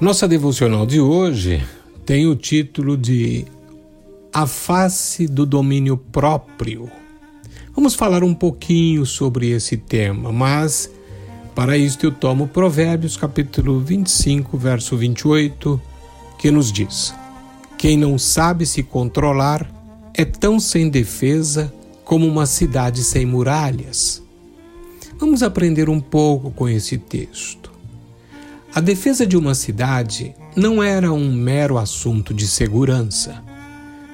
Nossa devocional de hoje tem o título de A Face do Domínio Próprio. Vamos falar um pouquinho sobre esse tema, mas para isto eu tomo Provérbios capítulo 25, verso 28, que nos diz: Quem não sabe se controlar é tão sem defesa como uma cidade sem muralhas. Vamos aprender um pouco com esse texto. A defesa de uma cidade não era um mero assunto de segurança.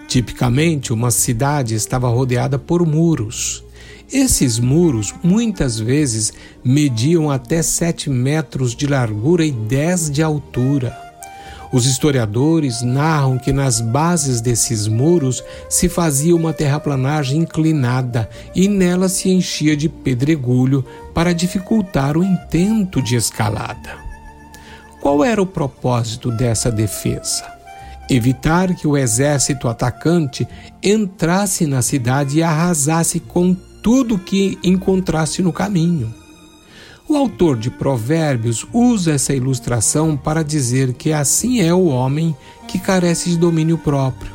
Tipicamente, uma cidade estava rodeada por muros. Esses muros muitas vezes mediam até 7 metros de largura e 10 de altura. Os historiadores narram que nas bases desses muros se fazia uma terraplanagem inclinada e nela se enchia de pedregulho para dificultar o intento de escalada. Qual era o propósito dessa defesa? Evitar que o exército atacante entrasse na cidade e arrasasse com tudo que encontrasse no caminho. O autor de Provérbios usa essa ilustração para dizer que assim é o homem que carece de domínio próprio.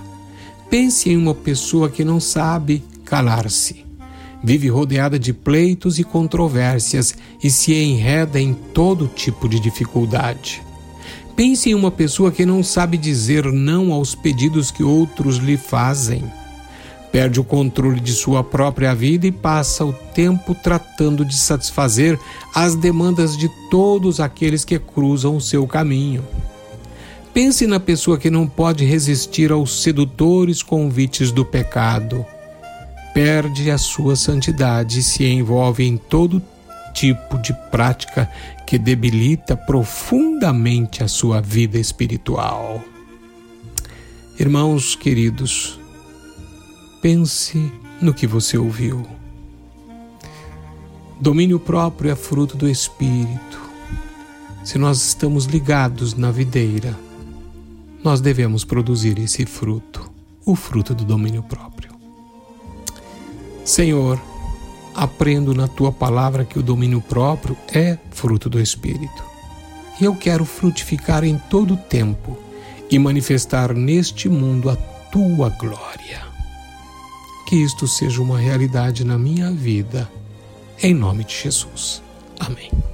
Pense em uma pessoa que não sabe calar-se vive rodeada de pleitos e controvérsias e se enreda em todo tipo de dificuldade. Pense em uma pessoa que não sabe dizer não aos pedidos que outros lhe fazem. Perde o controle de sua própria vida e passa o tempo tratando de satisfazer as demandas de todos aqueles que cruzam o seu caminho. Pense na pessoa que não pode resistir aos sedutores convites do pecado perde a sua santidade e se envolve em todo tipo de prática que debilita profundamente a sua vida espiritual. Irmãos queridos, pense no que você ouviu. Domínio próprio é fruto do Espírito. Se nós estamos ligados na videira, nós devemos produzir esse fruto, o fruto do domínio próprio. Senhor, aprendo na tua palavra que o domínio próprio é fruto do Espírito. E eu quero frutificar em todo o tempo e manifestar neste mundo a tua glória. Que isto seja uma realidade na minha vida, em nome de Jesus. Amém.